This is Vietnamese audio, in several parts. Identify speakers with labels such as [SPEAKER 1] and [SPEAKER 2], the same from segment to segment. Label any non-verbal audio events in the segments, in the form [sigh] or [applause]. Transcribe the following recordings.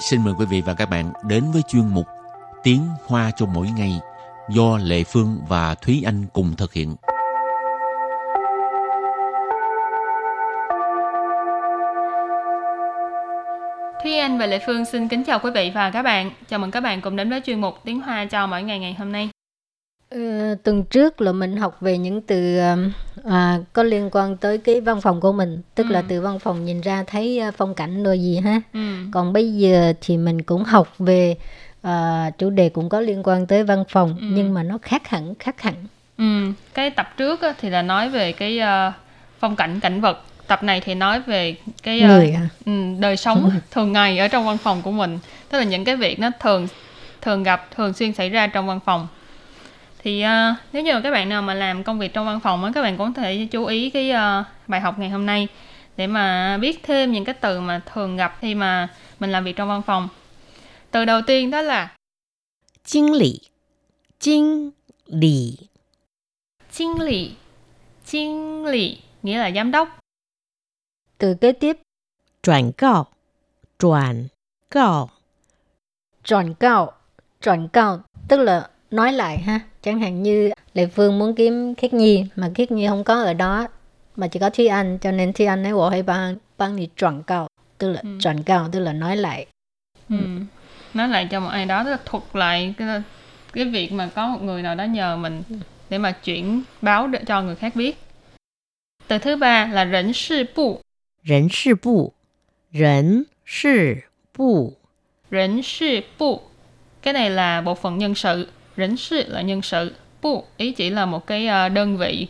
[SPEAKER 1] xin mời quý vị và các bạn đến với chuyên mục Tiếng Hoa cho mỗi ngày do Lệ Phương và Thúy Anh cùng thực hiện.
[SPEAKER 2] Thúy Anh và Lệ Phương xin kính chào quý vị và các bạn. Chào mừng các bạn cùng đến với chuyên mục Tiếng Hoa cho mỗi ngày ngày hôm nay.
[SPEAKER 3] Ừ, tuần trước là mình học về những từ à, có liên quan tới cái văn phòng của mình tức ừ. là từ văn phòng nhìn ra thấy à, phong cảnh rồi gì ha ừ. còn bây giờ thì mình cũng học về à, chủ đề cũng có liên quan tới văn phòng ừ. nhưng mà nó khác hẳn khác hẳn
[SPEAKER 2] ừ. cái tập trước á, thì là nói về cái uh, phong cảnh cảnh vật tập này thì nói về cái uh, Người à? đời sống thường ngày ở trong văn phòng của mình tức là những cái việc nó thường thường gặp thường xuyên xảy ra trong văn phòng thì uh, nếu như các bạn nào mà làm công việc trong văn phòng á các bạn cũng có thể chú ý cái uh, bài học ngày hôm nay để mà biết thêm những cái từ mà thường gặp khi mà mình làm việc trong văn phòng. Từ đầu tiên đó là
[SPEAKER 4] Chính lý Chính lý
[SPEAKER 2] Chính lý Chính lý nghĩa là giám đốc.
[SPEAKER 3] Từ kế tiếp
[SPEAKER 4] Chuyển cao Chuyển cao
[SPEAKER 3] Chuyển cao Chuyển cao tức là nói lại ha chẳng hạn như lệ phương muốn kiếm khiết nhi mà khiết nhi không có ở đó mà chỉ có thi anh cho nên thi anh nói bộ hay bằng bằng đi tròn cao tức là ừ. tròn cao tức là nói lại.
[SPEAKER 2] Ừ. Ừ. nói lại cho một ai đó tức là thuật lại cái cái việc mà có một người nào đó nhờ mình để mà chuyển báo để cho người khác biết. Từ thứ ba là rỉnh sư bu
[SPEAKER 4] rỉnh sư bu rỉnh sư bu
[SPEAKER 2] rỉnh sư bu cái này là bộ phận nhân sự Rỉnh sự là nhân sự. Bu ý chỉ là một cái ờ, đơn vị.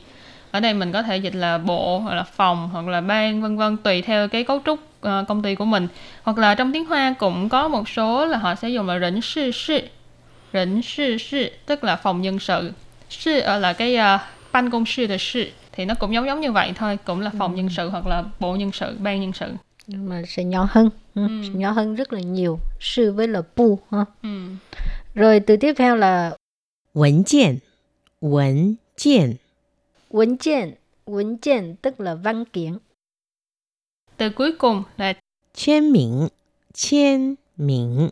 [SPEAKER 2] Ở đây mình có thể dịch là bộ hoặc là phòng hoặc là ban vân vân tùy theo cái cấu trúc uh, công ty của mình. Hoặc là trong tiếng Hoa cũng có một số là họ sẽ dùng là rỉnh sự sự. Rỉnh sự sự tức là phòng nhân sự. Sự là cái uh, ban công sự de sự thì nó cũng giống giống như vậy thôi, cũng là phòng ừ. nhân sự hoặc là bộ nhân sự, ban nhân sự
[SPEAKER 3] nhưng mà sẽ nhỏ hơn ừ. nhỏ hơn rất là nhiều sư với là bu ha ừ. Rồi từ tiếp theo là
[SPEAKER 4] 文件文件
[SPEAKER 3] 文件文件 tức là văn kiện.
[SPEAKER 2] Từ cuối cùng là
[SPEAKER 4] 签名签名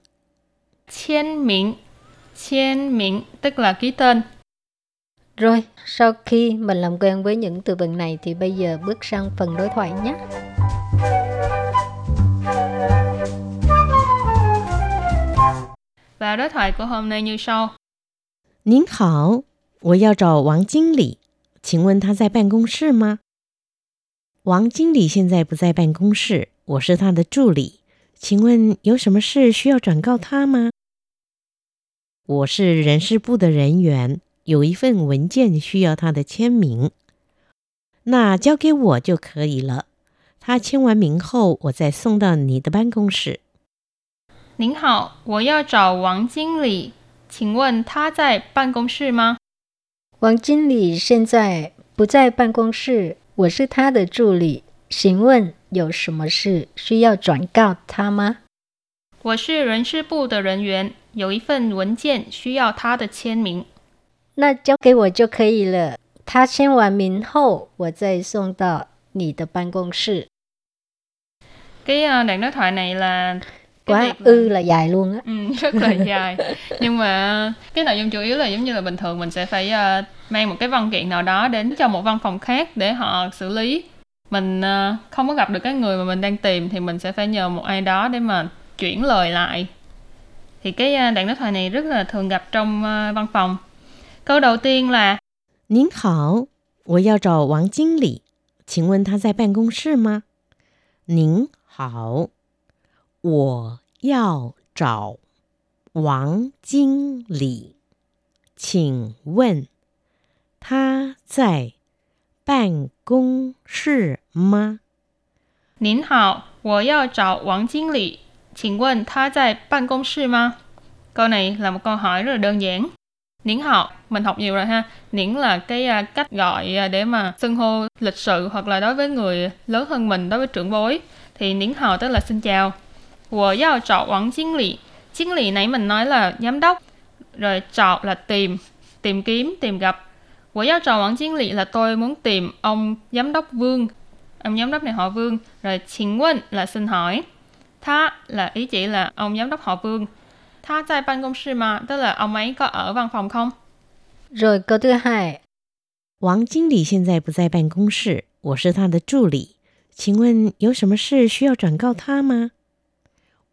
[SPEAKER 2] 签名签名 tức là ký tên.
[SPEAKER 3] Rồi, sau khi mình làm quen với những từ vựng này thì bây giờ bước sang phần đối thoại nhé.
[SPEAKER 2] Và đối thoại của hôm nay như sau.
[SPEAKER 4] 您好，我要找王经理，请问他在办公室吗？王经理现在不在办公室，我是他的助理，请问有什么事需要转告他吗？我是人事部的人员，有一份文件需要他的签名，那交给我就可以了。他签完名后，我再送到你的办公室。
[SPEAKER 2] 您好，我要找王经理，请问他在办公室吗？
[SPEAKER 3] 王经理现在不在办公室，我是他的助理，请问有什么事需要转告他吗？
[SPEAKER 2] 我是人事部的人员，有一份文件需要他的签名，
[SPEAKER 3] 那交给我就可以了。他签完名后，我再送到你的办公室。
[SPEAKER 2] Cái đoạn đối thoại này là
[SPEAKER 3] quá ư là dài luôn á
[SPEAKER 2] ừ, rất là dài [laughs] nhưng mà cái nội dung chủ yếu là giống như là bình thường mình sẽ phải uh, mang một cái văn kiện nào đó đến cho một văn phòng khác để họ xử lý mình uh, không có gặp được cái người mà mình đang tìm thì mình sẽ phải nhờ một ai đó để mà chuyển lời lại thì cái uh, đoạn đối thoại này rất là thường gặp trong uh, văn phòng câu đầu tiên là
[SPEAKER 4] 您好，我要找王经理，请问他在办公室吗？您好。 我要找王经理，请问他在办公室吗？
[SPEAKER 2] 您好，我要找王经理，请问他在办公室吗？Câu này là một câu hỏi rất là đơn giản. Niễn hào, mình học nhiều rồi ha. Niễn là cái uh, cách gọi uh, để mà xưng hô lịch sự hoặc là đối với người lớn hơn mình, đối với trưởng bối. Thì niễn hào tức là xin chào. 我要找王经理. Chính lý nãy mình nói là giám đốc. Rồi找là tìm, tìm kiếm, tìm gặp. 我要找王经理 là tôi muốn tìm ông giám đốc Vương. Ông giám đốc này họ Vương. Rồi 请问 là xin hỏi. Tha là ý chỉ là ông giám đốc họ Vương. Tha tại ban công sư mà, tức là ông ấy có ở văn phòng không?
[SPEAKER 3] Rồi câu thứ hai.
[SPEAKER 4] 王经理现在不在办公室，我是他的助理。请问有什么事需要转告他吗？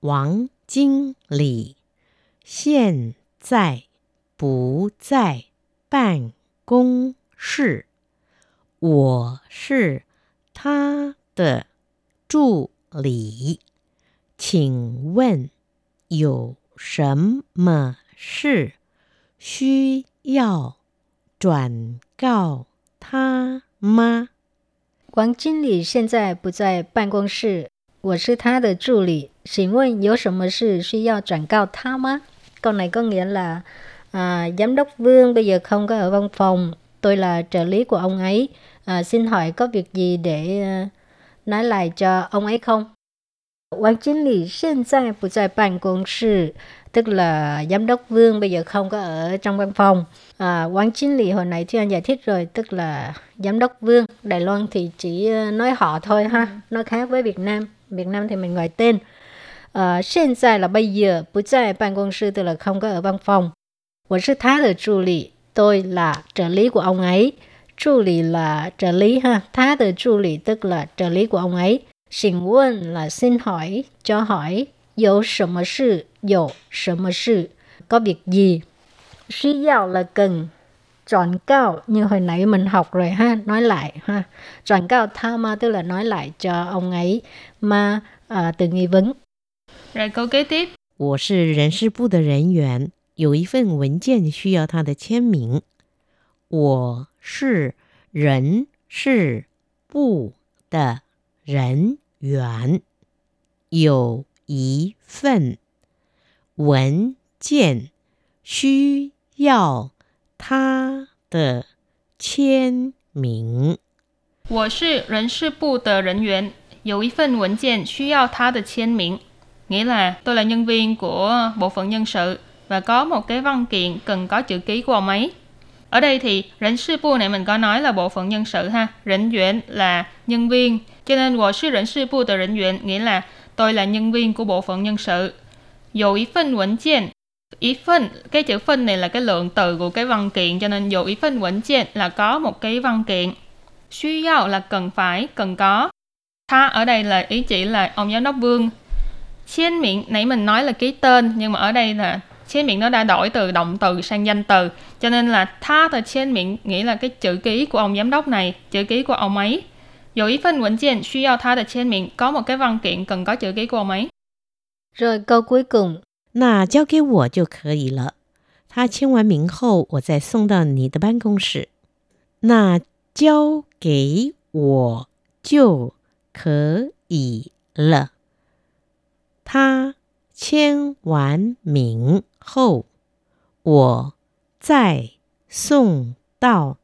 [SPEAKER 4] 王经理现在不在办公室，我是他的助理。请问有什么事需要转告他吗？
[SPEAKER 3] 王经理现在不在办公室，我是他的助理。请问有什么事需要转告他吗？Câu này có nghĩa là à, giám đốc Vương bây giờ không có ở văn phòng, tôi là trợ lý của ông ấy. À, xin hỏi có việc gì để uh, nói lại cho ông ấy không? Quan chính lý hiện tại不在办公室 tức là giám đốc Vương bây giờ không có ở trong văn phòng. À, quán chính lý hồi nãy thì anh giải thích rồi, tức là giám đốc Vương. Đài Loan thì chỉ nói họ thôi ha, nó khác với Việt Nam. Việt Nam thì mình gọi tên. Ờ, hiện tại là bây giờ, bất tại ban công sư tức là không có ở văn phòng. Tôi là trợ lý, tôi là trợ lý của ông ấy. Trợ lý là trợ lý ha, thá ở trợ lý tức là trợ lý của ông ấy. Xin quân là xin hỏi, cho hỏi, có sự, có sự, có việc gì. 需要 là cần, chọn cao như hồi nãy mình học rồi ha nói lại ha chọn cao tha ma tức là nói lại cho ông ấy mà à, từ nghi vấn
[SPEAKER 2] rồi câu kế tiếp
[SPEAKER 4] 我是人事部的人员，有一份文件需要他的签名。我是人事部的人员，有一份文件需要 他的签名。
[SPEAKER 2] 我是人事部的人员，有一份文件需要他的签名。Nghĩa là tôi là nhân viên của bộ phận nhân sự và có một cái văn kiện cần có chữ ký của ông ấy. Ở đây thì rỉnh sư bu này mình có nói là bộ phận nhân sự ha. Rỉnh duyện là nhân viên. Cho nên 我是人事部的人员 nghĩa là tôi là nhân viên của bộ phận nhân sự. Dù ý phân vấn kiện, ý phân, cái chữ phân này là cái lượng từ của cái văn kiện, cho nên dù ý phân vẫn kiện là có một cái văn kiện. Suy yao là cần phải, cần có. Tha ở đây là ý chỉ là ông giám đốc vương. Trên miệng, nãy mình nói là ký tên, nhưng mà ở đây là trên miệng nó đã đổi từ động từ sang danh từ. Cho nên là tha từ trên miệng nghĩa là cái chữ ký của ông giám đốc này, chữ ký của ông ấy. Dù ý phân vẫn kiện suy yao tha từ trên miệng, có một cái văn kiện cần có chữ ký của ông ấy.
[SPEAKER 3] Rồi câu cuối cùng.
[SPEAKER 4] 那交给我就可以了。他签完名后，我再送到你的办公室。那交给我就可以了。他签完名后，我再送到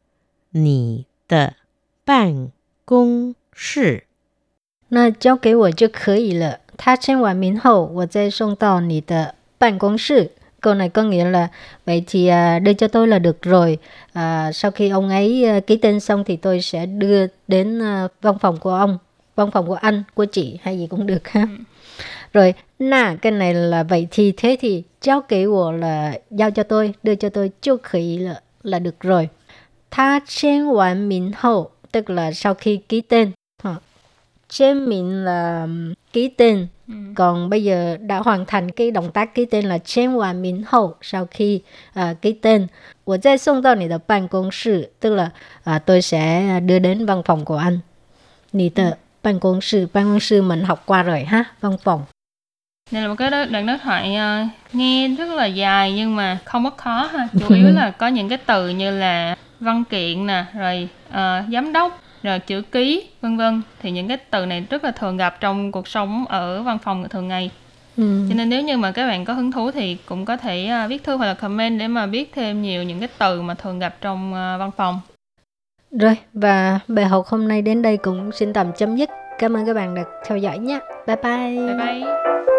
[SPEAKER 4] 你的办公室。
[SPEAKER 3] 那交给我就可以了。他签完名后，我再送到你的办公室。Câu này có nghĩa là vậy thì à, đưa cho tôi là được rồi. À, sau khi ông ấy à, ký tên xong thì tôi sẽ đưa đến à, văn phòng của ông, văn phòng của anh, của chị hay gì cũng được ha. Ừ. Rồi, nà cái này là vậy thì thế thì giao kế của là giao cho tôi, đưa cho tôi, chưa khỉ là là được rồi. Tha chen hoàn mình hậu tức là sau khi ký tên trên mình là ký tên ừ. còn bây giờ đã hoàn thành cái động tác ký tên là trên hoàn mình hậu sau khi uh, ký tên 我再送到你的办公室 tức là uh, tôi sẽ đưa đến văn phòng của anh 你的办公室办公室 mình học qua rồi ha văn phòng
[SPEAKER 2] đây là một cái đoạn đối thoại uh, nghe rất là dài nhưng mà không có khó ha chủ yếu là có [laughs] những cái từ như là văn kiện nè rồi uh, giám đốc rồi chữ ký vân vân. Thì những cái từ này rất là thường gặp trong cuộc sống ở văn phòng thường ngày. Ừ. cho nên nếu như mà các bạn có hứng thú thì cũng có thể uh, viết thư hoặc là comment để mà biết thêm nhiều những cái từ mà thường gặp trong uh, văn phòng.
[SPEAKER 3] Rồi và bài học hôm nay đến đây cũng xin tạm chấm dứt. Cảm ơn các bạn đã theo dõi nhé. Bye bye.
[SPEAKER 2] Bye bye